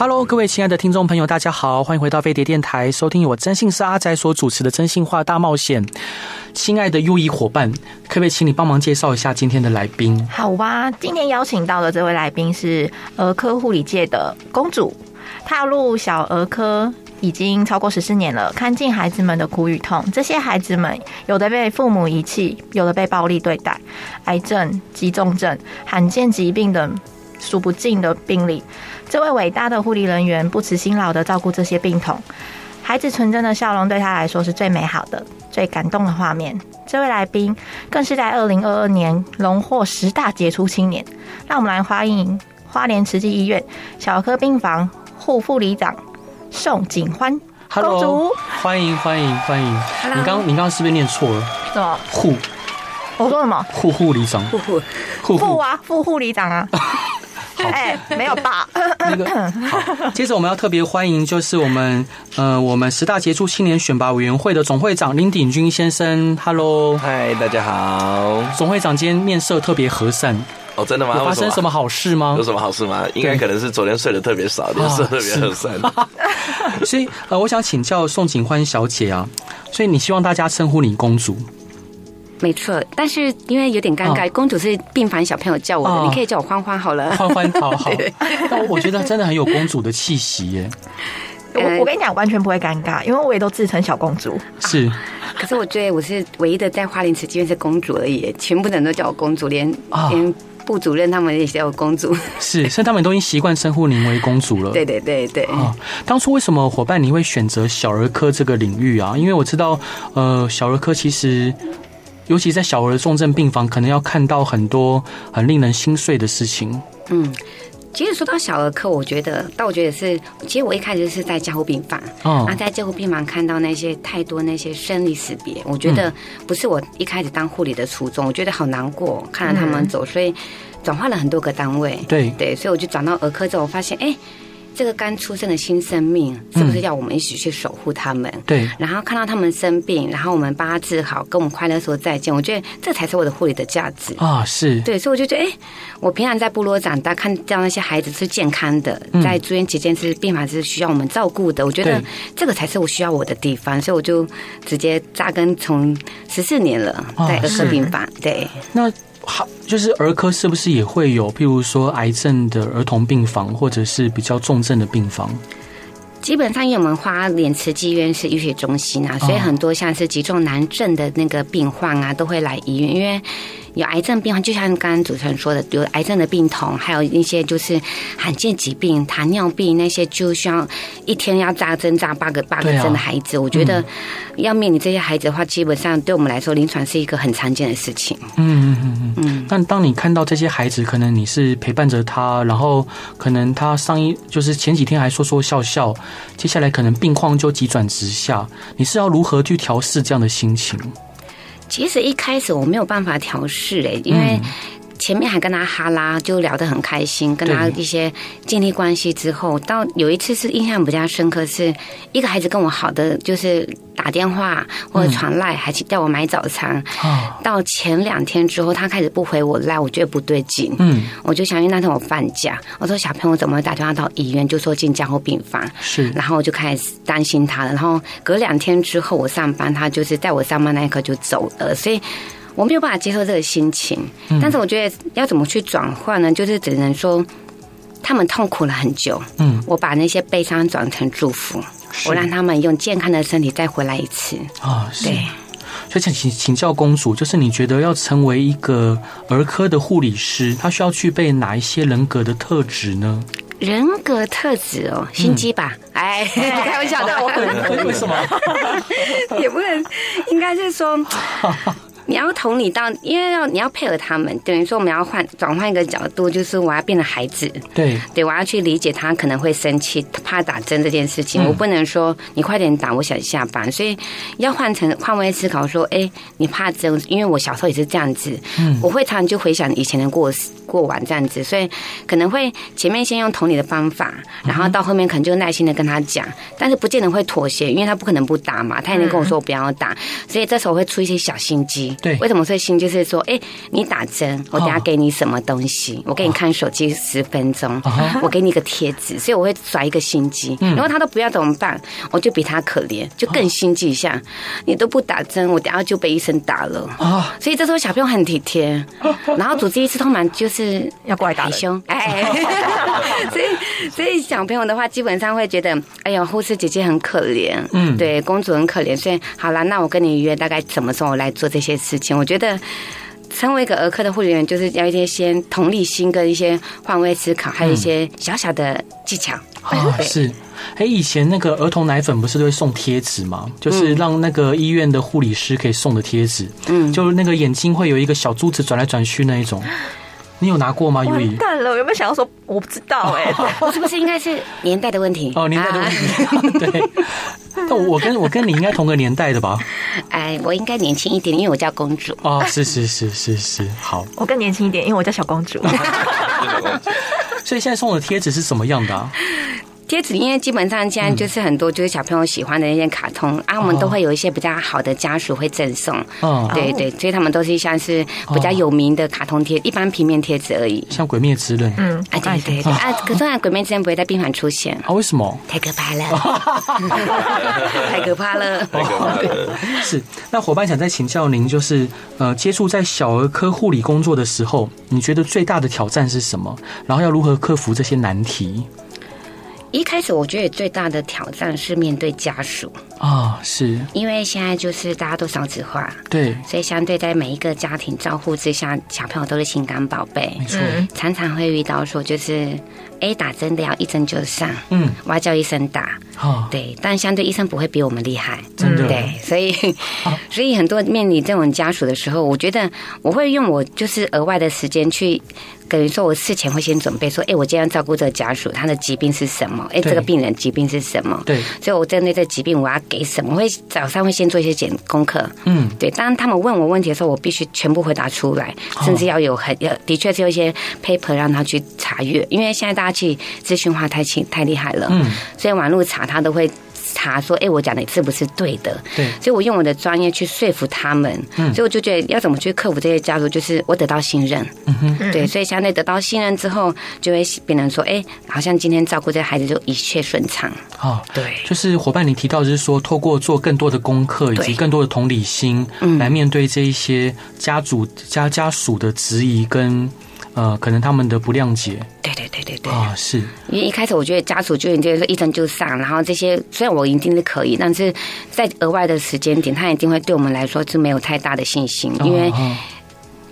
Hello，各位亲爱的听众朋友，大家好，欢迎回到飞碟电台，收听我征信社阿宅所主持的《征信话大冒险》。亲爱的 U 一伙伴，可不可以请你帮忙介绍一下今天的来宾？好吧，今天邀请到的这位来宾是儿科护理界的公主，踏入小儿科已经超过十四年了，看尽孩子们的苦与痛。这些孩子们有的被父母遗弃，有的被暴力对待，癌症、急重症、罕见疾病等数不尽的病例。这位伟大的护理人员不辞辛劳地照顾这些病童，孩子纯真的笑容对他来说是最美好的、最感动的画面。这位来宾更是在二零二二年荣获十大杰出青年。让我们来欢迎花莲慈济医院小儿科病房护护理长宋景欢公主。Hello, 欢迎欢迎欢迎！Hello. 你刚你刚刚是不是念错了？什么护？我说什么？护护理长？护护护护啊？副护理长啊？哎，没有吧？那个好，接着我们要特别欢迎，就是我们呃，我们十大杰出青年选拔委员会的总会长林鼎钧先生。Hello，嗨，大家好。总会长今天面色特别和善。哦，真的吗？发生什么好事吗？有什么好事吗？应该可能是昨天睡得特别少，脸色特别和善。所以呃，我想请教宋景欢小姐啊，所以你希望大家称呼你公主？没错，但是因为有点尴尬，哦、公主是病房小朋友叫我的，哦、你可以叫我欢欢好了。欢欢，好好。但我觉得真的很有公主的气息耶。我我跟你讲，完全不会尴尬，因为我也都自称小公主。是、啊，可是我觉得我是唯一的在花莲慈济院是公主而已，全部人都叫我公主，连、哦、连部主任他们也叫我公主。是，所以他们都已经习惯称呼您为公主了。对对对对。啊，当初为什么伙伴你会选择小儿科这个领域啊？因为我知道，呃，小儿科其实。尤其在小儿重症病房，可能要看到很多很令人心碎的事情。嗯，其实说到小儿科，我觉得，但我觉得是，其实我一开始是在加护病房，哦，然后在加护病房看到那些太多那些生离死别，我觉得不是我一开始当护理的初衷，我觉得好难过，看着他们走，所以转换了很多个单位。对对，所以我就转到儿科之后，我发现，哎。这个刚出生的新生命，是不是要我们一起去守护他们？对。然后看到他们生病，然后我们帮他治好，跟我们快乐说再见。我觉得这才是我的护理的价值啊！是。对，所以我就觉得，哎，我平常在部落长大，看到那些孩子是健康的，在住院期间是病房是需要我们照顾的。我觉得这个才是我需要我的地方，所以我就直接扎根，从十四年了，在儿科病房。对。那。好，就是儿科是不是也会有，譬如说癌症的儿童病房，或者是比较重症的病房？基本上，因为我们花莲慈济医院是医学中心啊，所以很多像是急重难症的那个病患啊，都会来医院，因为。有癌症病患，就像刚刚主持人说的，有癌症的病童，还有一些就是罕见疾病、糖尿病那些，就需要一天要扎针扎八个八个针的孩子。啊、我觉得要面临这些孩子的话，基本上对我们来说，临床是一个很常见的事情。嗯嗯嗯嗯。但当你看到这些孩子，可能你是陪伴着他，然后可能他上一就是前几天还说说笑笑，接下来可能病况就急转直下，你是要如何去调试这样的心情？其实一开始我没有办法调试诶，因为前面还跟他哈拉，就聊得很开心，跟他一些建立关系之后，到有一次是印象比较深刻，是一个孩子跟我好的就是。打电话或者传赖，还叫我买早餐。到前两天之后，他开始不回我赖，我觉得不对劲。嗯，我就想，因为那天我放假，我说小朋友怎么会打电话到医院，就说进加护病房。是，然后我就开始担心他了。然后隔两天之后，我上班，他就是在我上班那一刻就走了，所以我没有办法接受这个心情。但是我觉得要怎么去转换呢？就是只能说他们痛苦了很久。嗯，我把那些悲伤转成祝福。我让他们用健康的身体再回来一次啊！对，所以请请请教公主，就是你觉得要成为一个儿科的护理师，他需要具备哪一些人格的特质呢？人格特质哦，心机吧？嗯、哎，开玩笑的，我 为什么？也不能，应该是说。你要同理到，因为要你要配合他们，等于说我们要换转换一个角度，就是我要变成孩子，对。对，我要去理解他可能会生气，怕打针这件事情，我不能说你快点打，我想下班，所以要换成换位思考，说，哎，你怕针，因为我小时候也是这样子，嗯，我会常常就回想以前的过过完这样子，所以可能会前面先用同理的方法，然后到后面可能就耐心的跟他讲，但是不见得会妥协，因为他不可能不打嘛，他也能跟我说我不要打，所以这时候会出一些小心机。对，为什么说心就是说，哎，你打针，我等下给你什么东西？我给你看手机十分钟，我给你个贴纸，所以我会甩一个心机。然后他都不要怎么办？我就比他可怜，就更心机一下。你都不打针，我等下就被医生打了啊！所以这时候小朋友很体贴，然后主治医师通常就是要过来打凶，哎，所以所以小朋友的话，基本上会觉得，哎呀，护士姐姐很可怜，嗯，对，公主很可怜。所以好了，那我跟你约大概什么时候来做这些事情？我觉得，身为一个儿科的护理员，就是要一些先同理心跟一些换位思考，还有一些小小的技巧。啊，是。哎，以前那个儿童奶粉不是都会送贴纸吗？就是让那个医院的护理师可以送的贴纸。嗯，就那个眼睛会有一个小珠子转来转去那一种。你有拿过吗？完蛋了，有没有想要说？我不知道哎、欸，是不是应该是年代的问题？哦，年代的问题。对，那我跟我跟你应该同个年代的吧？哎，我应该年轻一点，因为我叫公主。哦，是是是是是，好。我更年轻一点，因为我叫小公主。所以现在送的贴纸是什么样的啊？贴纸，因为基本上现在就是很多就是小朋友喜欢的那些卡通啊，我们都会有一些比较好的家属会赠送。哦，对对，所以他们都是像是比较有名的卡通贴，一般平面贴纸而已。像《鬼灭之刃》。嗯，啊对对对啊，可是《鬼灭之刃》不会在病房出现啊？为什么？太可怕了，太可怕了。太可怕了。是，那伙伴想再请教您，就是呃，接触在小儿科护理工作的时候，你觉得最大的挑战是什么？然后要如何克服这些难题？一开始我觉得最大的挑战是面对家属。啊，是。因为现在就是大家都少子化，对，所以相对在每一个家庭照护之下，小朋友都是心肝宝贝，没错，常常会遇到说就是。A 打针的要一针就上，嗯，我要叫医生打，哦，对，但相对医生不会比我们厉害，真的，对，所以，所以很多面临这种家属的时候，我觉得我会用我就是额外的时间去，等于说我事前会先准备说，哎，我今天要照顾这个家属，他的疾病是什么？哎，这个病人疾病是什么？对，所以我针对这疾病我要给什么？我会早上会先做一些简功课，嗯，对，当他们问我问题的时候，我必须全部回答出来，甚至要有很要的确是有一些 paper 让他去查阅，因为现在大家。去资讯化太轻太厉害了，嗯，所以网络查他都会查说，哎，我讲的是不是对的？对，所以我用我的专业去说服他们，嗯，所以我就觉得要怎么去克服这些家族，就是我得到信任，嗯哼，对，所以相对得到信任之后，就会变成说，哎，好像今天照顾这孩子就一切顺畅，哦，对，就是伙伴你提到就是说，透过做更多的功课以及更多的同理心，嗯，来面对这一些家族家家属的质疑跟。呃，可能他们的不谅解，对对对对对。啊，是。因为一开始我觉得家属就已经说一针就上，然后这些虽然我一定是可以，但是在额外的时间点，他一定会对我们来说是没有太大的信心，因为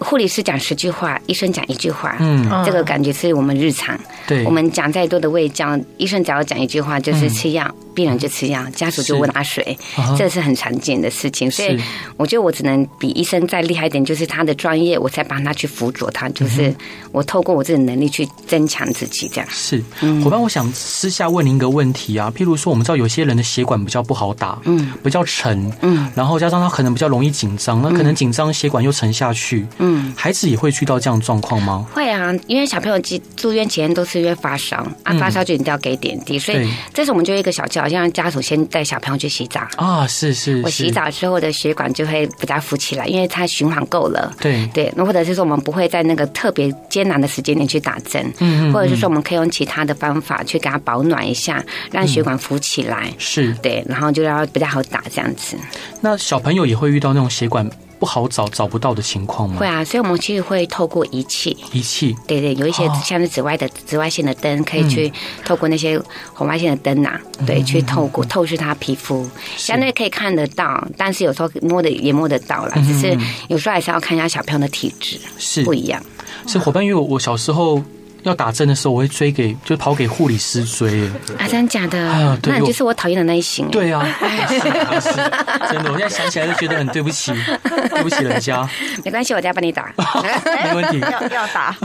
护理师讲十句话，医生讲一句话，嗯，这个感觉是我们日常，对，我们讲再多的胃教，医生只要讲一句话就是吃药。病人就吃药，家属就问阿水，这是很常见的事情。所以我觉得我只能比医生再厉害一点，就是他的专业，我才帮他去辅佐他。就是我透过我自己的能力去增强自己，这样。是，伙伴，我想私下问您一个问题啊。譬如说，我们知道有些人的血管比较不好打，嗯，比较沉，嗯，然后加上他可能比较容易紧张，那可能紧张血管又沉下去，嗯，孩子也会遇到这样的状况吗？会啊，因为小朋友住住院前都是因为发烧啊，发烧就一定要给点滴，所以这是我们就一个小教。好像家属先带小朋友去洗澡啊，是是，我洗澡之后的血管就会比较浮起来，因为它循环够了。对对，那或者是说我们不会在那个特别艰难的时间点去打针，嗯，或者是说我们可以用其他的方法去给他保暖一下，让血管浮起来。是对，然后就要比较好打这样子。那小朋友也会遇到那种血管不好找、找不到的情况吗？会啊，所以我们其实会透过仪器，仪器，对对，有一些像是紫外的紫外线的灯，可以去透过那些红外线的灯呐、啊，对，去透过透视他皮肤，相对可以看得到，但是有时候摸的也摸得到了，只是有时候还是要看一下小朋友的体质是。不一样。是伙伴，因为我小时候。要打针的时候，我会追给，就跑给护理师追。啊，真的假的？啊，对，那你就是我讨厌的那一型。对啊，真的，我现在想起来就觉得很对不起，对不起人家。没关系，我再帮你打，没问题。要要打，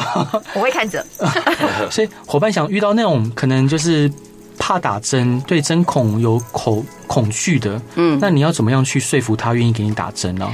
我会看着。所以伙伴想遇到那种可能就是怕打针、对针孔有恐恐惧的，嗯，那你要怎么样去说服他愿意给你打针呢？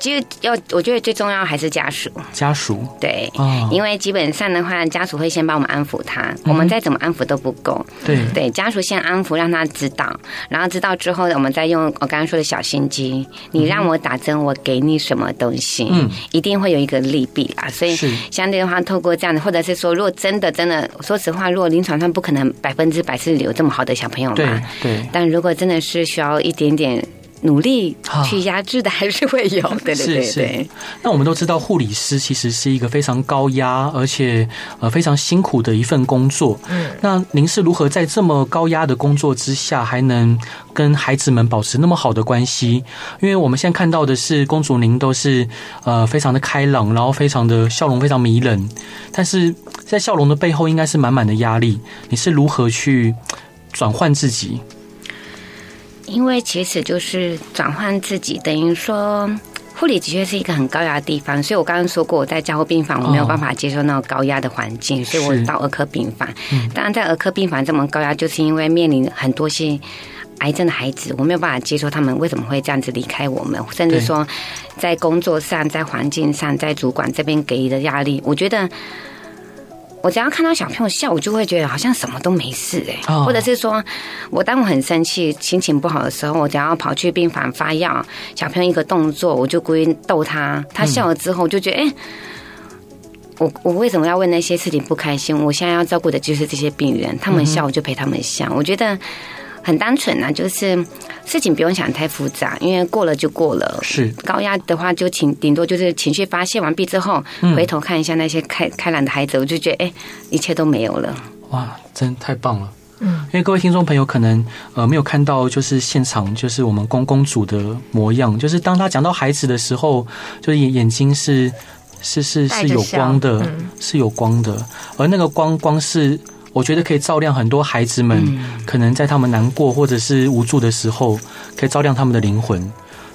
其实要，我觉得最重要还是家属。家属对，因为基本上的话，家属会先帮我们安抚他，我们再怎么安抚都不够。对对，家属先安抚，让他知道，然后知道之后，我们再用我刚刚说的小心机。你让我打针，我给你什么东西？嗯，一定会有一个利弊啦。所以相对的话，透过这样的，或者是说，如果真的真的，说实话，如果临床上不可能百分之百是有这么好的小朋友嘛，对对。但如果真的是需要一点点。努力去压制的还是会有，对对对对。那我们都知道，护理师其实是一个非常高压，而且呃非常辛苦的一份工作。嗯，那您是如何在这么高压的工作之下，还能跟孩子们保持那么好的关系？因为我们现在看到的是，公主您都是呃非常的开朗，然后非常的笑容非常迷人，但是在笑容的背后，应该是满满的压力。你是如何去转换自己？因为其实就是转换自己，等于说护理的确是一个很高压的地方，所以我刚刚说过，我在加护病房我没有办法接受那种高压的环境，所以我到儿科病房。当然，在儿科病房这么高压，就是因为面临很多些癌症的孩子，我没有办法接受他们为什么会这样子离开我们，甚至说在工作上、在环境上、在主管这边给予的压力，我觉得。我只要看到小朋友笑，我就会觉得好像什么都没事哎、欸，或者是说，我当我很生气、心情不好的时候，我只要跑去病房发药，小朋友一个动作，我就故意逗他，他笑了之后，我就觉得哎、欸，我我为什么要为那些事情不开心？我现在要照顾的就是这些病人，他们笑我就陪他们笑，我觉得。很单纯啊，就是事情不用想太复杂，因为过了就过了。是高压的话，就情顶多就是情绪发泄完毕之后，回头看一下那些开开朗的孩子，我就觉得哎，一切都没有了。哇，真太棒了！嗯，因为各位听众朋友可能呃没有看到，就是现场就是我们公公主的模样，就是当他讲到孩子的时候，就是眼眼睛是是是是有光的，是有光的，而那个光光是。我觉得可以照亮很多孩子们，可能在他们难过或者是无助的时候，可以照亮他们的灵魂。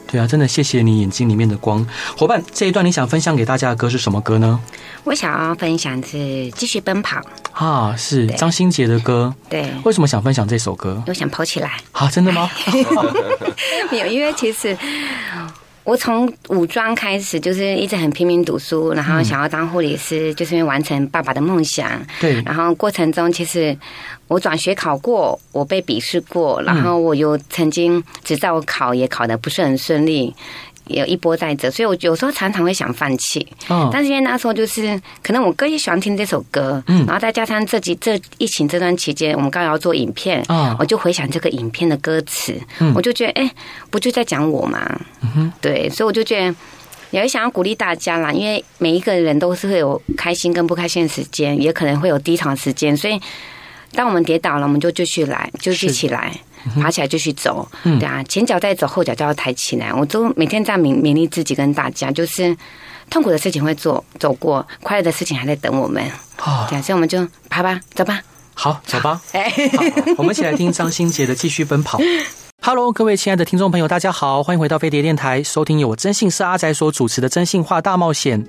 对啊，真的谢谢你眼睛里面的光，伙伴。这一段你想分享给大家的歌是什么歌呢？我想要分享是《继续奔跑》啊，是张新杰的歌。对，为什么想分享这首歌？我想跑起来。啊，真的吗？没有，因为其实。我从五装开始就是一直很拼命读书，然后想要当护理师，就是因为完成爸爸的梦想。对。然后过程中，其实我转学考过，我被笔试过，然后我又曾经执照考也考得不是很顺利。也有一波在这，所以我有时候常常会想放弃。哦，但是因为那时候就是可能我哥也喜欢听这首歌，嗯，然后再加上这几这疫情这段期间，我们刚好要做影片，哦，我就回想这个影片的歌词，嗯，我就觉得，哎，不就在讲我吗？嗯哼，对，所以我就觉得也会想要鼓励大家啦，因为每一个人都是会有开心跟不开心的时间，也可能会有低潮时间，所以当我们跌倒了，我们就继续来，就继续起来。爬起来继续走，对啊，前脚在走，后脚就要抬起来。我都每天这样勉勉励自己跟大家，就是痛苦的事情会做走过，快乐的事情还在等我们。好，这样，所以我们就爬吧，走吧。好，走吧。哎，我们一起来听张新杰的《继续奔跑》。Hello，各位亲爱的听众朋友，大家好，欢迎回到飞碟电台，收听由我征信社阿宅所主持的《真性话大冒险》。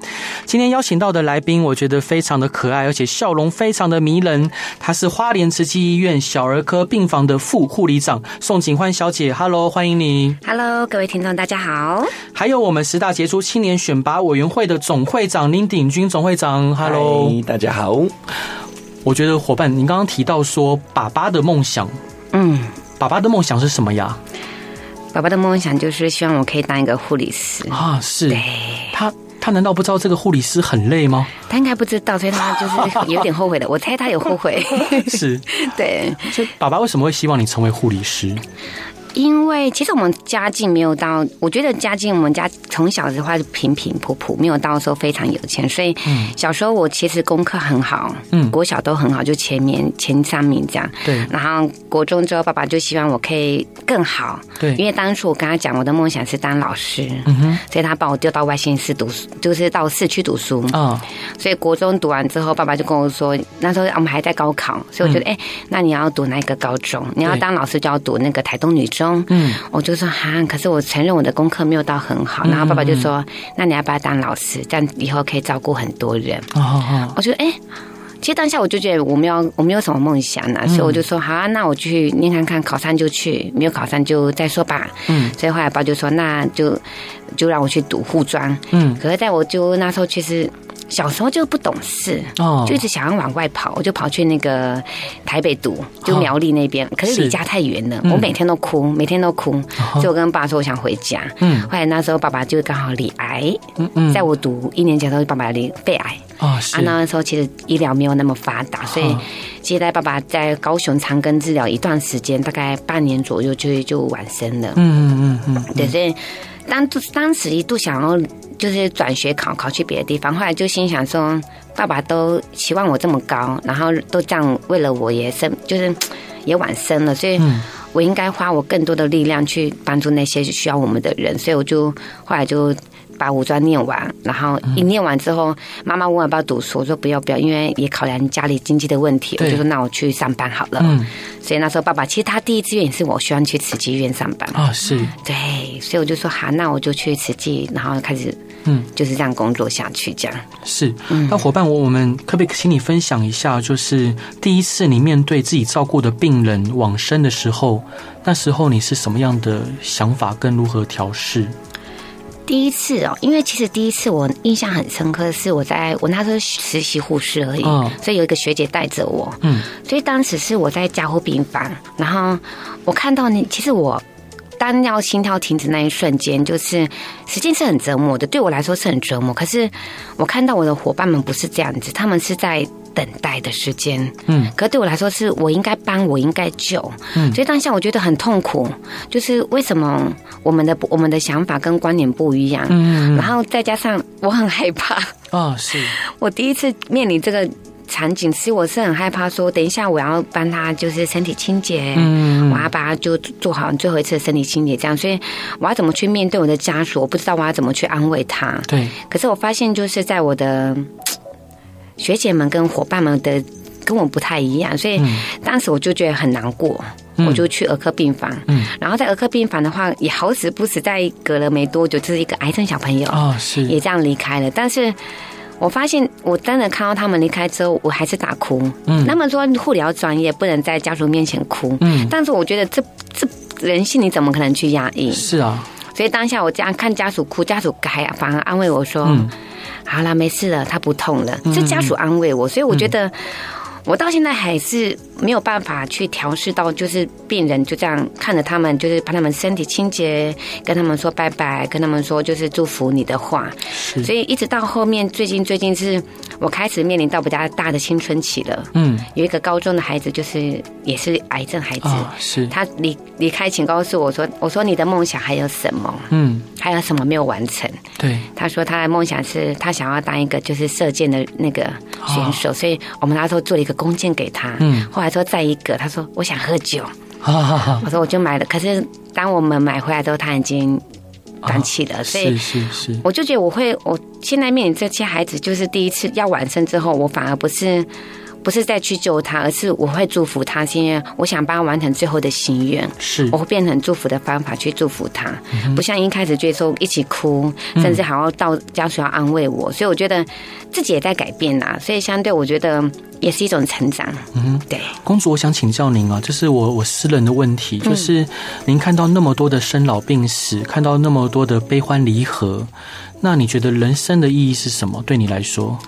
今天邀请到的来宾，我觉得非常的可爱，而且笑容非常的迷人。她是花莲慈济医院小儿科病房的副护理长宋景欢小姐。Hello，欢迎你。Hello，各位听众，大家好。还有我们十大杰出青年选拔委员会的总会长林鼎钧总会长。Hello，大家好。我觉得伙伴，您刚刚提到说爸爸的梦想，嗯。爸爸的梦想是什么呀？爸爸的梦想就是希望我可以当一个护理师啊！是，他他难道不知道这个护理师很累吗？他应该不知道，所以他就是有点后悔的。我猜他有后悔。是，对。所以爸爸为什么会希望你成为护理师？因为其实我们家境没有到，我觉得家境我们家从小的话就平平普普，没有到说非常有钱，所以小时候我其实功课很好，嗯，国小都很好，就前面前三名这样。对。然后国中之后，爸爸就希望我可以更好，对，因为当初我跟他讲我的梦想是当老师，嗯哼，所以他把我丢到外县市读书，就是到市区读书哦。所以国中读完之后，爸爸就跟我说，那时候我们还在高考，所以我觉得，哎，那你要读哪一个高中？你要当老师就要读那个台东女中。嗯，我就说哈，可是我承认我的功课没有到很好。然后爸爸就说，那你要不要当老师？这样以后可以照顾很多人。哦哦，我觉得，哎，其实当下我就觉得我没有我没有什么梦想呢，所以我就说好啊，那我去念看看，考上就去，没有考上就再说吧。嗯，所以后来爸就说，那就就让我去读护专。嗯，可是在我就那时候其实。小时候就不懂事，哦，就一直想要往外跑，我就跑去那个台北读，就苗栗那边，可是离家太远了，我每天都哭，每天都哭，所以我跟爸说我想回家。嗯，后来那时候爸爸就刚好罹癌，嗯嗯，在我读一年级的时候，爸爸罹肺癌，啊，那时候其实医疗没有那么发达，所以接待爸爸在高雄长庚治疗一段时间，大概半年左右就就完生了。嗯嗯嗯嗯，对，所以当当时一度想要。就是转学考考去别的地方，后来就心想说，爸爸都期望我这么高，然后都这样为了我也生，就是也晚生了，所以我应该花我更多的力量去帮助那些需要我们的人，所以我就后来就。把五专念完，然后一念完之后，妈妈问我要不要读书，我说不要不要，因为也考量家里经济的问题，我就说那我去上班好了。嗯，所以那时候爸爸其实他第一志愿也是我希望去慈济医院上班。啊，是。对，所以我就说好，那我就去慈济，然后开始嗯。就是这样工作下去，这样。是。那伙伴，我我们可不可以请你分享一下，就是第一次你面对自己照顾的病人往生的时候，那时候你是什么样的想法，跟如何调试？第一次哦，因为其实第一次我印象很深刻的是我在我那时候实习护士而已，所以有一个学姐带着我，嗯，所以当时是我在加护病房，然后我看到你，其实我当要心跳停止那一瞬间，就是时间是很折磨的，对我来说是很折磨。可是我看到我的伙伴们不是这样子，他们是在。等待的时间，嗯，可对我来说是我应该帮，我应该救，嗯，所以当下我觉得很痛苦，就是为什么我们的我们的想法跟观点不一样，嗯，然后再加上我很害怕。哦，是。我第一次面临这个场景，其实我是很害怕，说等一下我要帮他就是身体清洁，嗯，我要把他就做好最后一次的身体清洁，这样，所以我要怎么去面对我的家属，我不知道我要怎么去安慰他，对，可是我发现就是在我的。学姐们跟伙伴们的跟我不太一样，所以当时我就觉得很难过，嗯、我就去儿科病房。嗯，然后在儿科病房的话，也好死不死，在隔了没多久，就是一个癌症小朋友哦，是也这样离开了。但是我发现，我真的看到他们离开之后，我还是大哭。嗯，他们说护理要专业，不能在家属面前哭。嗯，但是我觉得这这人性，你怎么可能去压抑？是啊，所以当下我这样看家属哭，家属还反而安慰我说。嗯好了，没事了，他不痛了。这家属安慰我，所以我觉得我到现在还是没有办法去调试到，就是病人就这样看着他们，就是把他们身体清洁，跟他们说拜拜，跟他们说就是祝福你的话。所以一直到后面，最近最近是我开始面临到比较大的青春期了。嗯，有一个高中的孩子，就是也是癌症孩子，是他离离开，前告诉我说，我说你的梦想还有什么？嗯，还有什么没有完成？对，他说他的梦想是他想要当一个就是射箭的那个选手，所以我们那时候做了一个弓箭给他。嗯，后来说再一个，他说我想喝酒。我说我就买了，可是当我们买回来之后，他已经。断气的，所以是是是，我就觉得我会，我现在面临这些孩子，就是第一次要完生之后，我反而不是。不是再去救他，而是我会祝福他，是因为我想帮他完成最后的心愿。是，我会变成祝福的方法去祝福他，嗯、不像一开始就说一起哭，甚至还要到家属要安慰我。嗯、所以我觉得自己也在改变呐，所以相对我觉得也是一种成长。嗯，对。公主，我想请教您啊，这是我我私人的问题，就是您看到那么多的生老病死，看到那么多的悲欢离合，那你觉得人生的意义是什么？对你来说？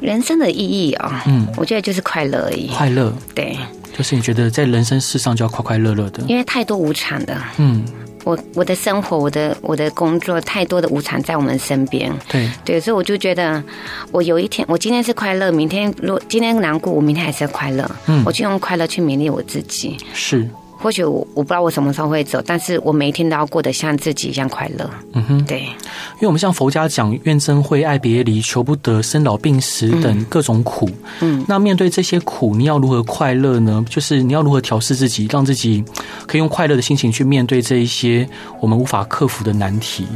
人生的意义啊，嗯，我觉得就是快乐而已。快乐，对，就是你觉得在人生世上就要快快乐乐的，因为太多无常的。嗯，我我的生活，我的我的工作，太多的无常在我们身边。对对，所以我就觉得，我有一天，我今天是快乐，明天如果今天难过，我明天还是要快乐。嗯，我就用快乐去勉励我自己。是。或许我我不知道我什么时候会走，但是我每一天都要过得像自己一样快乐。嗯哼，对，因为我们像佛家讲怨憎会、爱别离、求不得、生老病死等各种苦。嗯，那面对这些苦，你要如何快乐呢？就是你要如何调试自己，让自己可以用快乐的心情去面对这一些我们无法克服的难题。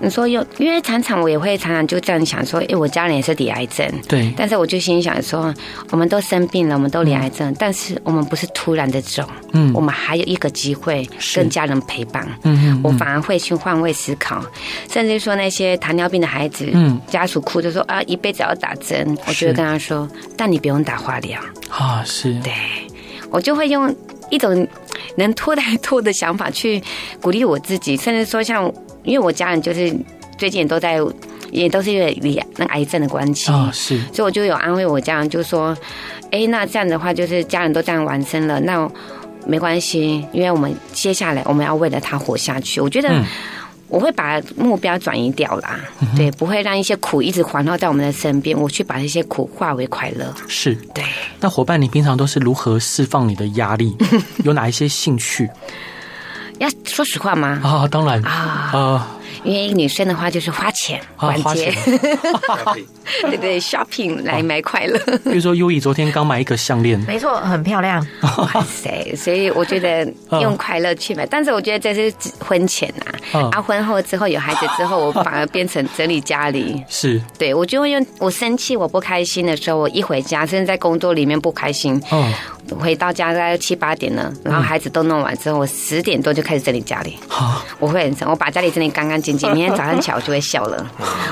你说有，因为常常我也会常常就这样想说，哎，我家人也是得癌症，对，但是我就心想说，我们都生病了，我们都罹癌症，嗯，但是我们不是突然的走，嗯，我们还有一个机会跟家人陪伴，嗯嗯，我反而会去换位思考，甚至说那些糖尿病的孩子，嗯，家属哭着说啊，一辈子要打针，我就会跟他说，但你不用打化疗。啊，是，对，我就会用一种能拖带拖的想法去鼓励我自己，甚至说像。因为我家人就是最近也都在，也都是因为罹那癌症的关系啊，是，所以我就有安慰我家人，就说，哎，那这样的话，就是家人都这样完生了，那没关系，因为我们接下来我们要为了他活下去。我觉得我会把目标转移掉啦，嗯、对，不会让一些苦一直环绕在我们的身边，我去把这些苦化为快乐。是，对。那伙伴，你平常都是如何释放你的压力？有哪一些兴趣？要说实话吗？啊，当然。啊，呃，因为女生的话就是花钱逛街，啊、对对，shopping 来买快乐。比如说，优以昨天刚买一个项链，没错，很漂亮。哇塞！所以我觉得用快乐去买，但是我觉得这是婚前呐，啊，婚后之后有孩子之后，我反而变成整理家里。是，对我就会用我生气、我不开心的时候，我一回家，甚至在工作里面不开心，嗯。回到家大概七八点了，然后孩子都弄完之后，我十点多就开始整理家里。好，我会很整，我把家里整理干干净净。明天早上起来我就会笑了。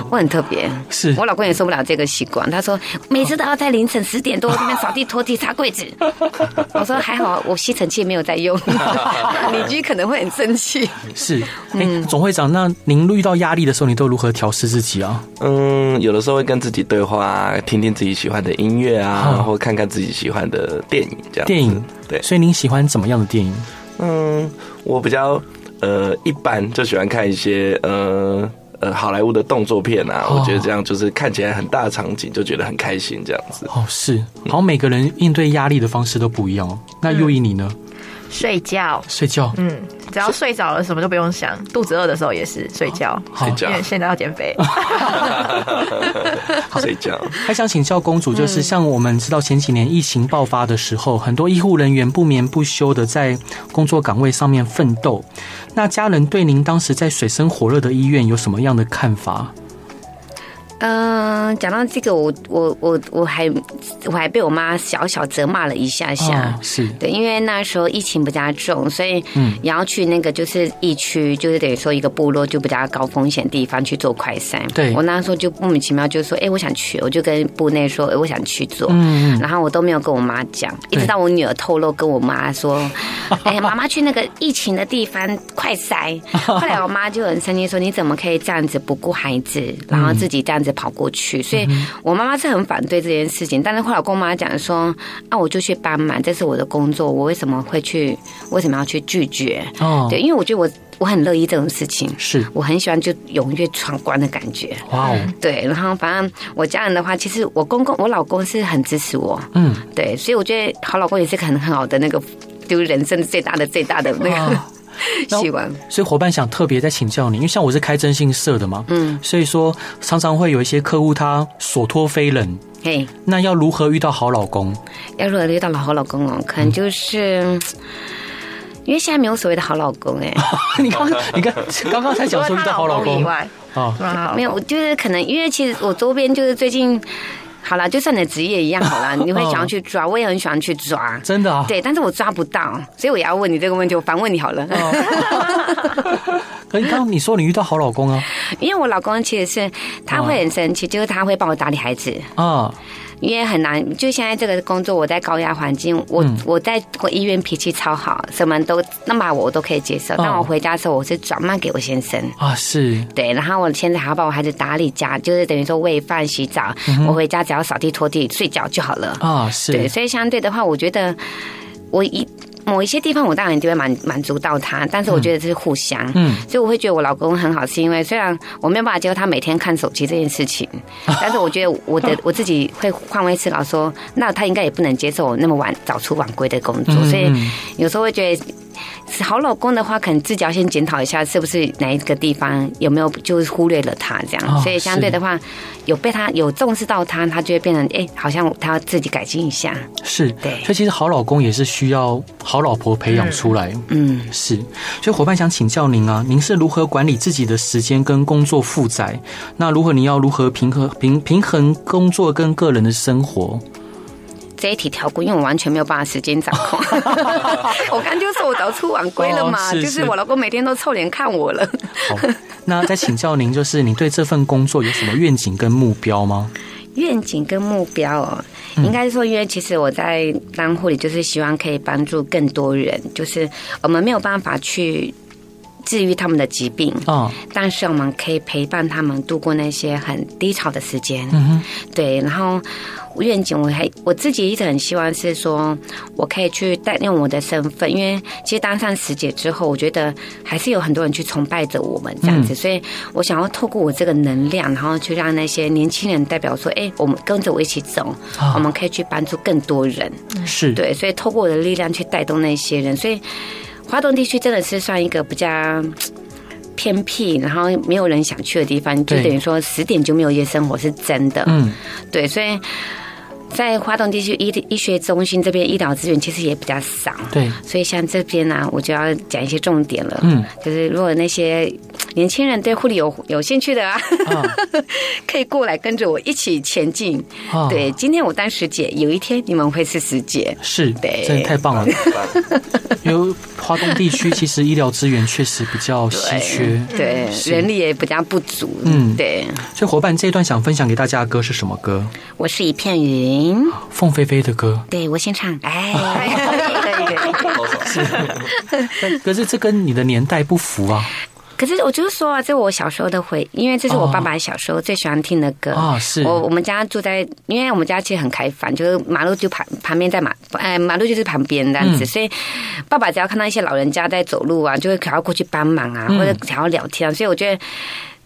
我很特别，是我老公也受不了这个习惯。他说每次都要在凌晨十点多这边扫地、拖地、擦柜子。我说还好，我吸尘器没有在用。邻居可能会很生气。是，哎，总会长，那您遇到压力的时候，你都如何调试自己啊？嗯，有的时候会跟自己对话，听听自己喜欢的音乐啊，然后看看自己喜欢的电影这样。电影对，所以您喜欢怎么样的电影？嗯，我比较呃一般，就喜欢看一些呃呃好莱坞的动作片啊。哦、我觉得这样就是看起来很大的场景，就觉得很开心这样子。哦，是，好像每个人应对压力的方式都不一样哦。那又以你呢？嗯睡觉，睡觉，嗯，只要睡着了，什么都不用想。肚子饿的时候也是睡觉，睡觉，因为现在要减肥。睡觉。还想请教公主，就是像我们知道前几年疫情爆发的时候，很多医护人员不眠不休的在工作岗位上面奋斗。那家人对您当时在水深火热的医院有什么样的看法？嗯、呃，讲到这个，我我我我还我还被我妈小小责骂了一下下，哦、是。对，因为那时候疫情比较重，所以嗯，也要去那个就是疫区，就是等于说一个部落就比较高风险地方去做快筛。对，我那时候就莫名其妙就说，哎，我想去，我就跟部内说，哎，我想去做，嗯，然后我都没有跟我妈讲，一直到我女儿透露跟我妈说，哎，妈妈去那个疫情的地方快筛，后来我妈就很生气说，你怎么可以这样子不顾孩子，然后自己这样子。跑过去，所以我妈妈是很反对这件事情。但是后来我跟我妈讲说：“啊，我就去帮忙，这是我的工作，我为什么会去？为什么要去拒绝？哦，对，因为我觉得我我很乐意这种事情，是我很喜欢就踊跃闯关的感觉。哇哦，对。然后反正我家人的话，其实我公公、我老公是很支持我，嗯，对。所以我觉得好老公也是很很好的那个，就是人生最大的最大的那个。哦” 喜欢，所以伙伴想特别再请教你，因为像我是开征信社的嘛，嗯，所以说常常会有一些客户他所托非人，嘿，那要如何遇到好老公？要如何遇到好老公哦？可能就是、嗯、因为现在没有所谓的好老公哎，你刚你刚刚刚才讲说遇到好老公以外啊，没有，我就是可能因为其实我周边就是最近。好了，就像你的职业一样好了，你会想要去抓，哦、我也很喜欢去抓，真的啊，对，但是我抓不到，所以我也要问你这个问题，我反问你好了。哦、可是刚刚你说你遇到好老公啊？因为我老公其实是他会很生气，哦、就是他会帮我打理孩子啊。哦因为很难，就现在这个工作，我在高压环境，我、嗯、我在我医院脾气超好，什么都那么我都可以接受。但我回家的时候，我是转卖给我先生啊，是对，然后我现在还要帮我孩子打理家，就是等于说喂饭、洗澡。嗯、我回家只要扫地、拖地、睡觉就好了啊，是对，所以相对的话，我觉得我一。某一些地方我当然就会满满足到他，但是我觉得这是互相，嗯，所以我会觉得我老公很好，是因为虽然我没有办法接受他每天看手机这件事情，但是我觉得我的 我自己会换位思考说，那他应该也不能接受我那么晚早出晚归的工作，所以有时候会觉得。好老公的话，可能自己要先检讨一下，是不是哪一个地方有没有就是忽略了他这样。所以相对的话，有被他有重视到他，他就会变成哎，好像他要自己改进一下。是，对。所以其实好老公也是需要好老婆培养出来。嗯，是。所以伙伴想请教您啊，您是如何管理自己的时间跟工作负载？那如何你要如何平衡平平衡工作跟个人的生活？这一题跳过，因为我完全没有办法时间掌控。我刚就说我早出晚归了嘛，哦、是是就是我老公每天都臭脸看我了。好，那再请教您，就是你对这份工作有什么愿景跟目标吗？愿景跟目标哦，应该是说，因为其实我在当护理，就是希望可以帮助更多人，就是我们没有办法去治愈他们的疾病哦，但是我们可以陪伴他们度过那些很低潮的时间。嗯哼，对，然后。愿景，我还我自己一直很希望是说，我可以去带用我的身份，因为其实当上师姐之后，我觉得还是有很多人去崇拜着我们这样子，所以我想要透过我这个能量，然后去让那些年轻人代表说，哎，我们跟着我一起走，我们可以去帮助更多人，是。对，所以透过我的力量去带动那些人，所以花东地区真的是算一个比较偏僻，然后没有人想去的地方，就等于说十点就没有夜生活是真的，嗯，对，所以。在华东地区医医学中心这边医疗资源其实也比较少，对，所以像这边呢、啊，我就要讲一些重点了，嗯，就是如果那些年轻人对护理有有兴趣的啊，哦、可以过来跟着我一起前进。哦、对，今天我当师姐，有一天你们会是师姐，是，对，真的太棒了。因为华东地区其实医疗资源确实比较稀缺，对，对人力也比较不足，嗯，对。所以伙伴这一段想分享给大家的歌是什么歌？我是一片云，凤飞飞的歌。对，我先唱，哎，可以可以可以。是，可是这跟你的年代不符啊。可是我就是说啊，这我小时候的回忆，因为这是我爸爸小时候最喜欢听的歌啊。是，我我们家住在，因为我们家其实很开放，就是马路就旁旁边在马，哎，马路就是旁边这样子，所以爸爸只要看到一些老人家在走路啊，就会想要过去帮忙啊，或者想要聊天啊。所以我觉得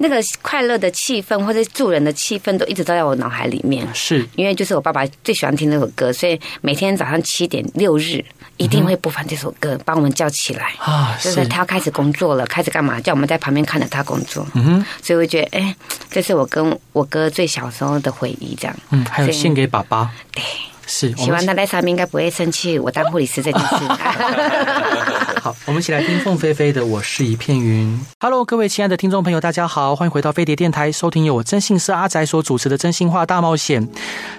那个快乐的气氛或者助人的气氛都一直都在我脑海里面。是，因为就是我爸爸最喜欢听那首歌，所以每天早上七点六日。一定会播放这首歌，把我们叫起来啊！就是他要开始工作了，开始干嘛？叫我们在旁边看着他工作。嗯哼，所以我觉得，哎，这是我跟我哥最小时候的回忆，这样。嗯，还有献给爸爸。对。是，希望他在上面应该不会生气。我当护理师这件事。好，我们一起来听凤飞飞的《我是一片云》。Hello，各位亲爱的听众朋友，大家好，欢迎回到飞碟电台，收听由我真信社阿宅所主持的《真心话大冒险》。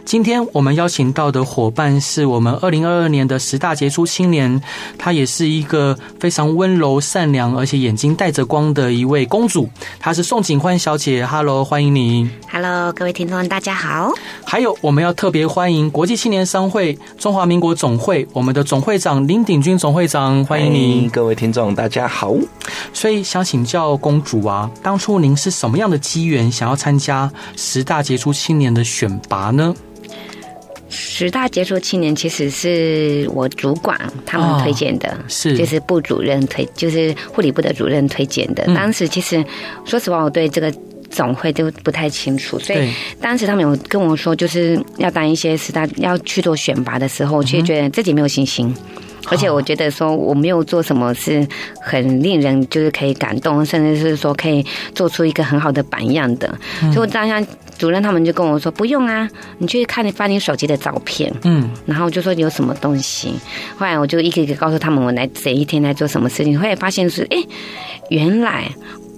今天我们邀请到的伙伴是我们二零二二年的十大杰出青年，她也是一个非常温柔善良，而且眼睛带着光的一位公主。她是宋景欢小姐。Hello，欢迎你。Hello，各位听众，大家好。还有，我们要特别欢迎国际青年。商会中华民国总会，我们的总会长林鼎军总会长，欢迎您。各位听众，大家好。所以想请教公主啊，当初您是什么样的机缘，想要参加十大杰出青年的选拔呢？十大杰出青年其实是我主管他们推荐的，哦、是就是部主任推，就是护理部的主任推荐的。嗯、当时其实说实话，我对这个。总会都不太清楚，所以当时他们有跟我说，就是要当一些十大要去做选拔的时候，我其实觉得自己没有信心，而且我觉得说我没有做什么是很令人就是可以感动，甚至是说可以做出一个很好的榜样的。所以我当下主任他们就跟我说，不用啊，你去看你发你手机的照片，嗯，然后就说你有什么东西。后来我就一个一个告诉他们我来这一天来做什么事情，后来发现是哎，原来。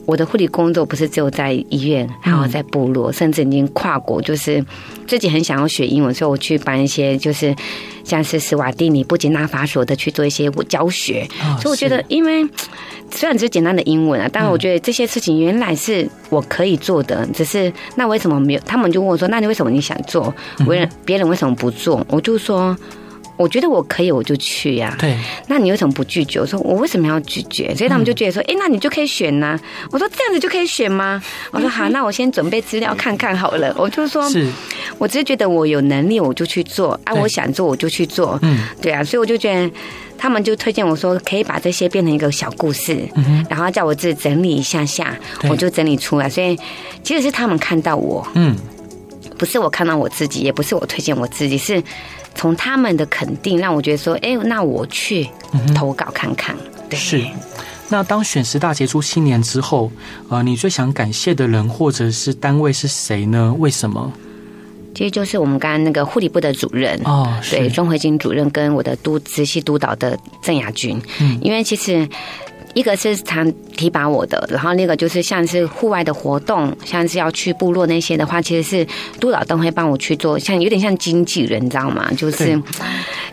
我的护理工作不是只有在医院，还有在部落，甚至已经跨国。就是自己很想要学英文，所以我去办一些，就是像是斯瓦蒂尼布吉纳法索的去做一些教学。所以我觉得，因为虽然只是简单的英文啊，但是我觉得这些事情原来是我可以做的。只是那为什么没有？他们就问我说：“那你为什么你想做？别人别人为什么不做？”我就说。我觉得我可以，我就去呀、啊。对，那你为什么不拒绝？我说我为什么要拒绝？所以他们就觉得说，哎、嗯，那你就可以选呐、啊。我说这样子就可以选吗？我说好，那我先准备资料看看好了。我就说，是，我只是觉得我有能力，我就去做。啊，我想做我就去做。嗯，对啊，所以我就觉得他们就推荐我说，可以把这些变成一个小故事，嗯、然后叫我自己整理一下下，我就整理出来。所以其实是他们看到我，嗯，不是我看到我自己，也不是我推荐我自己，是从他们的肯定让我觉得说，哎，那我去投稿看看。嗯、对，是。那当选十大杰出青年之后，呃，你最想感谢的人或者是单位是谁呢？为什么？其实就是我们刚刚那个护理部的主任哦，对，钟慧金主任跟我的督直系督导的郑雅君，嗯，因为其实。一个是常提拔我的，然后那个就是像是户外的活动，像是要去部落那些的话，其实是督导都会帮我去做，像有点像经纪人，你知道吗？就是，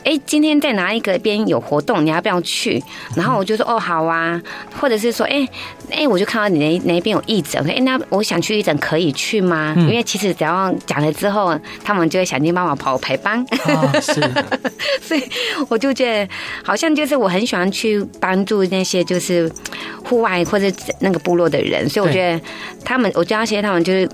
哎，今天在哪一个边有活动，你要不要去？然后我就说哦，好啊，或者是说，哎，哎，我就看到你那那边有义诊，哎，那我想去义诊可以去吗？因为其实只要讲了之后，他们就会想尽办法跑排班。哦，是，所以我就觉得好像就是我很喜欢去帮助那些就是。是户外或者那个部落的人，所以我觉得他们，我加些他们就是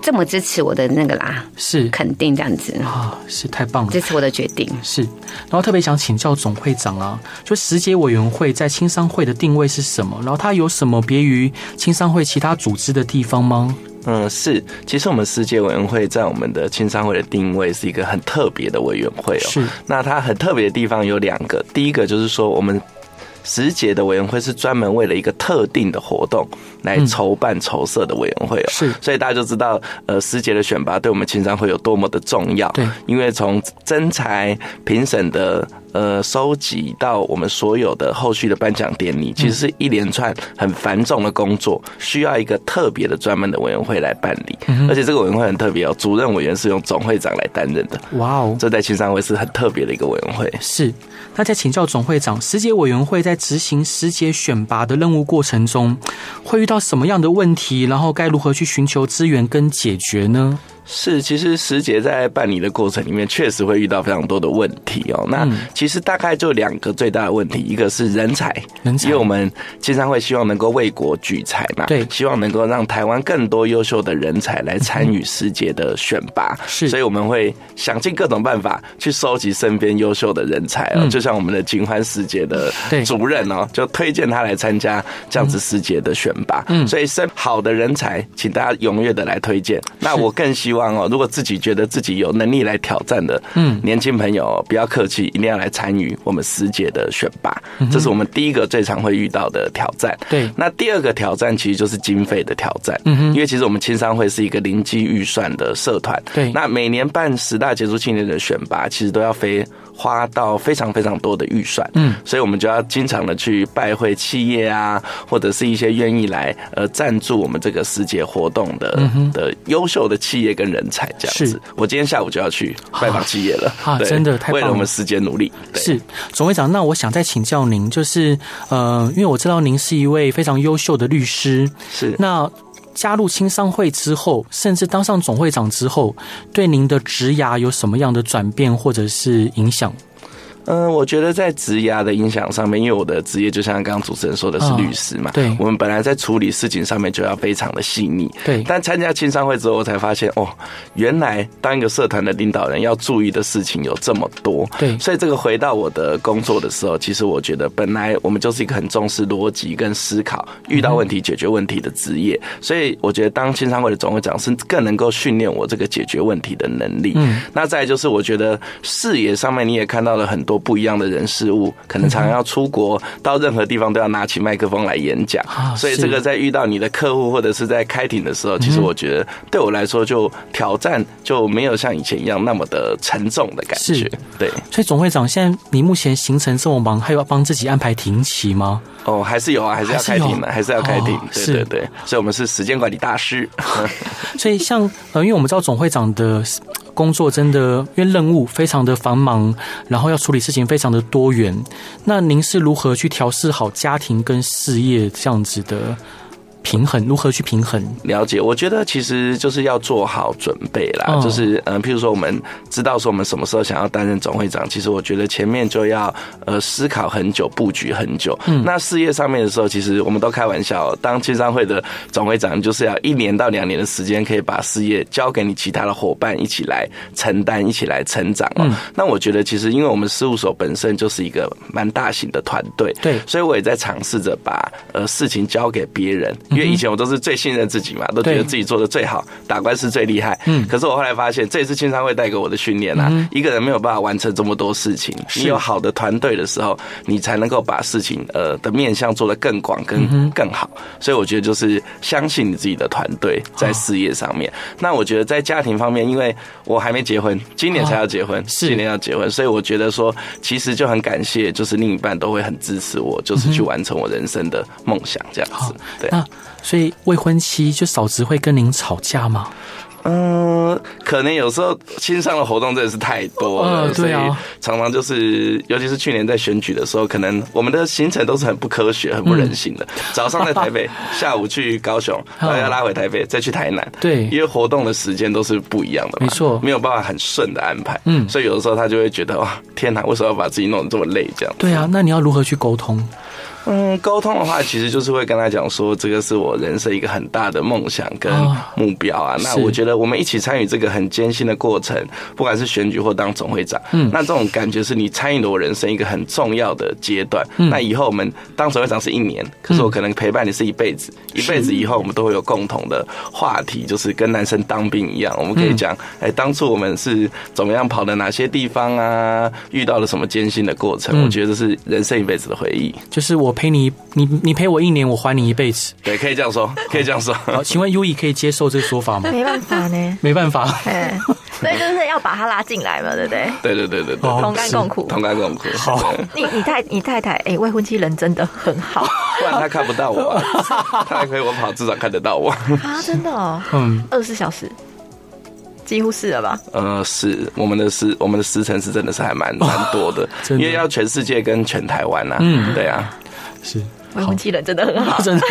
这么支持我的那个啦，是肯定这样子啊，是太棒了，支持我的决定是。然后特别想请教总会长啊，就时节委员会在青商会的定位是什么？然后它有什么别于青商会其他组织的地方吗？嗯，是，其实我们时节委员会在我们的青商会的定位是一个很特别的委员会哦。是，那它很特别的地方有两个，第一个就是说我们。时节的委员会是专门为了一个特定的活动来筹办筹设的委员会哦，是，所以大家就知道，呃，时节的选拔对我们青商会有多么的重要。对，因为从征才评审的。呃，收集到我们所有的后续的颁奖典礼，其实是一连串很繁重的工作，需要一个特别的专门的委员会来办理。而且这个委员会很特别哦，主任委员是用总会长来担任的。哇哦，这在青商会是很特别的一个委员会。是，那再请教总会长，时节委员会在执行时节选拔的任务过程中，会遇到什么样的问题？然后该如何去寻求资源跟解决呢？是，其实时节在办理的过程里面，确实会遇到非常多的问题哦。那其实大概就两个最大的问题，一个是人才，人才，因为我们经常会希望能够为国聚才嘛，对，希望能够让台湾更多优秀的人才来参与时节的选拔，是，所以我们会想尽各种办法去收集身边优秀的人才哦。就像我们的金欢时节的主任哦，就推荐他来参加这样子时节的选拔，嗯，所以身好的人才，请大家踊跃的来推荐。那我更希望。希望哦，如果自己觉得自己有能力来挑战的，嗯，年轻朋友不要客气，一定要来参与我们时节的选拔，这是我们第一个最常会遇到的挑战。对，那第二个挑战其实就是经费的挑战，嗯哼，因为其实我们青商会是一个零基预算的社团，对，那每年办十大杰出青年的选拔，其实都要非。花到非常非常多的预算，嗯，所以我们就要经常的去拜会企业啊，或者是一些愿意来呃赞助我们这个时节活动的、嗯、的优秀的企业跟人才这样子。我今天下午就要去拜访企业了，啊，真的太为了我们时间努力。是总会长，那我想再请教您，就是呃，因为我知道您是一位非常优秀的律师，是那。加入青商会之后，甚至当上总会长之后，对您的职涯有什么样的转变或者是影响？嗯，我觉得在职涯的影响上面，因为我的职业就像刚刚主持人说的是律师嘛，对，我们本来在处理事情上面就要非常的细腻，对。但参加青商会之后，我才发现哦，原来当一个社团的领导人要注意的事情有这么多，对。所以这个回到我的工作的时候，其实我觉得本来我们就是一个很重视逻辑跟思考，遇到问题解决问题的职业，所以我觉得当青商会的总会长是更能够训练我这个解决问题的能力。嗯。那再来就是我觉得视野上面你也看到了很多不一样的人。事物可能常常要出国，到任何地方都要拿起麦克风来演讲，所以这个在遇到你的客户或者是在开庭的时候，其实我觉得对我来说就挑战就没有像以前一样那么的沉重的感觉。对，所以总会长，现在你目前行程这么忙，还要帮自己安排停期吗？哦，还是有啊，还是要开庭的，还是要开庭。对对对，所以我们是时间管理大师。所以像呃，因为我们知道总会长的。工作真的，因为任务非常的繁忙，然后要处理事情非常的多元。那您是如何去调试好家庭跟事业这样子的平衡？如何去平衡？了解，我觉得其实就是要做好准备啦。Oh. 就是嗯、呃，譬如说我们知道说我们什么时候想要担任总会长，其实我觉得前面就要呃思考很久，布局很久。嗯，那事业上面的时候，其实我们都开玩笑，当青商会的总会长，就是要一年到两年的时间，可以把事业交给你其他的伙伴一起来承担，一起来成长哦。嗯、那我觉得其实因为我们事务所本身就是一个蛮大型的团队，对，所以我也在尝试着把呃事情交给别人，因为以前我都是最信任自己嘛，都觉得自己做的最好，打官司最厉害。嗯，可是我后来发现，这也是青商会带给我的训练啊。一个人没有办法完成这么多事情，你有好的团队的时候，你才能够把事情呃的面向做得更广、更更好。所以我觉得就是相信你自己的团队在事业上面。那我觉得在家庭方面，因为我还没结婚，今年才要结婚，今年要结婚，所以我觉得说，其实就很感谢，就是另一半都会很支持我，就是去完成我人生的梦想这样子。对，那所以未婚妻就嫂子会跟您吵架吗？嗯，可能有时候亲上的活动真的是太多了，呃、对啊、所以常常就是，尤其是去年在选举的时候，可能我们的行程都是很不科学、很不人性的。嗯、早上在台北，下午去高雄，然后要拉回台北，再去台南。对，因为活动的时间都是不一样的嘛，没错，没有办法很顺的安排。嗯，所以有的时候他就会觉得哇，天哪，为什么要把自己弄得这么累？这样。对啊，那你要如何去沟通？嗯，沟通的话，其实就是会跟他讲说，这个是我人生一个很大的梦想跟目标啊。那我觉得我们一起参与这个很艰辛的过程，不管是选举或当总会长，嗯，那这种感觉是你参与了我人生一个很重要的阶段。那以后我们当总会长是一年，可是我可能陪伴你是一辈子，一辈子以后我们都会有共同的话题，就是跟男生当兵一样，我们可以讲，哎，当初我们是怎么样跑的哪些地方啊，遇到了什么艰辛的过程？我觉得这是人生一辈子的回忆，就是我。陪你，你你陪我一年，我还你一辈子。对，可以这样说，可以这样说。好，请问 Uee 可以接受这个说法吗？没办法呢，没办法。所以就是要把他拉进来嘛，对不对？对对对对对，同甘共苦，同甘共苦。好，你你太你太太，哎，未婚妻人真的很好，不然他看不到我，他还可以我跑，至少看得到我。啊，真的哦，嗯，二十四小时。几乎是了吧？呃，是我们的时我们的时辰是真的是还蛮蛮多 的，因为要全世界跟全台湾呐。嗯，对啊，是。未婚妻人真的很好，真的。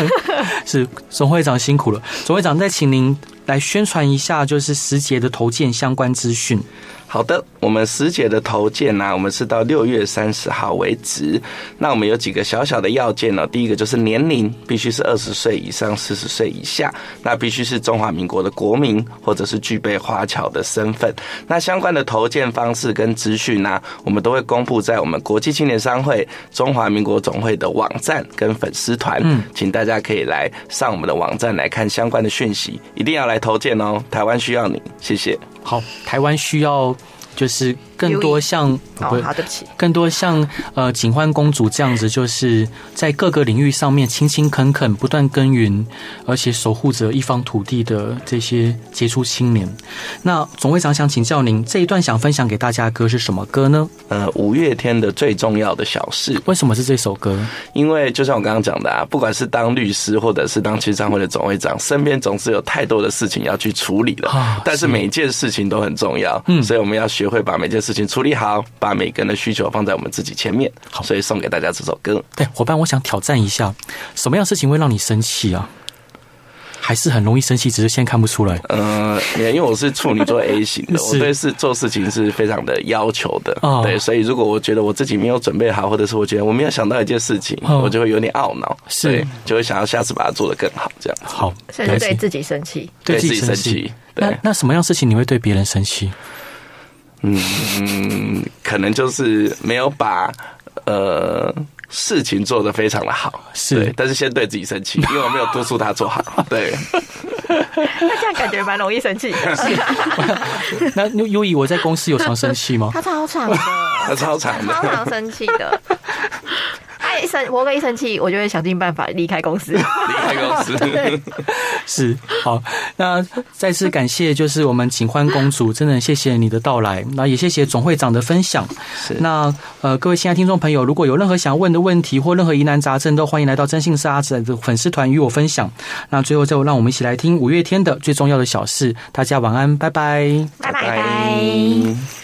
是总会长辛苦了。总会长再请您来宣传一下，就是时节的投件相关资讯。好的，我们时节的投件呢，我们是到六月三十号为止。那我们有几个小小的要件呢？第一个就是年龄必须是二十岁以上，四十岁以下，那必须是中华民国的国民，或者是具备华侨的身份。那相关的投件方式跟资讯呢，我们都会公布在我们国际青年商会中华民国总会的网站跟粉丝团。嗯，请大家可以来上我们的网站来看相关的讯息，一定要来投件哦，台湾需要你，谢谢。好，台湾需要就是。更多像好，对不起，更多像呃警幻公主这样子，就是在各个领域上面勤勤恳恳、不断耕耘，而且守护着一方土地的这些杰出青年。那总会长想请教您，这一段想分享给大家的歌是什么歌呢？呃，五月天的最重要的小事。为什么是这首歌？因为就像我刚刚讲的啊，不管是当律师或者是当青商会的总会长，身边总是有太多的事情要去处理了。但是每一件事情都很重要，嗯，所以我们要学会把每件事。情处理好，把每个人的需求放在我们自己前面。好，所以送给大家这首歌。对，伙伴，我想挑战一下，什么样事情会让你生气啊？还是很容易生气，只是现在看不出来。嗯、呃，因为我是处女座 A 型的，我对事做事情是非常的要求的。哦、对，所以如果我觉得我自己没有准备好，或者是我觉得我没有想到一件事情，哦、我就会有点懊恼，是，就会想要下次把它做得更好。这样好，甚至对自己生气，对自己生气。那那什么样事情你会对别人生气？嗯，可能就是没有把呃事情做得非常的好，是，但是先对自己生气，因为我没有督促他做好。对，那这样感觉蛮容易生气的。那优以我在公司有常生气吗？他超常的，他超常的，超常生气的。一生，我哥一生气，我就会想尽办法离开公司。离开公司，是好。那再次感谢，就是我们警欢公主，真的谢谢你的到来。那也谢谢总会长的分享。是。那呃，各位亲爱听众朋友，如果有任何想问的问题或任何疑难杂症，都欢迎来到征信社阿仔的粉丝团与我分享。那最后，就让我们一起来听五月天的最重要的小事。大家晚安，拜拜，拜拜拜。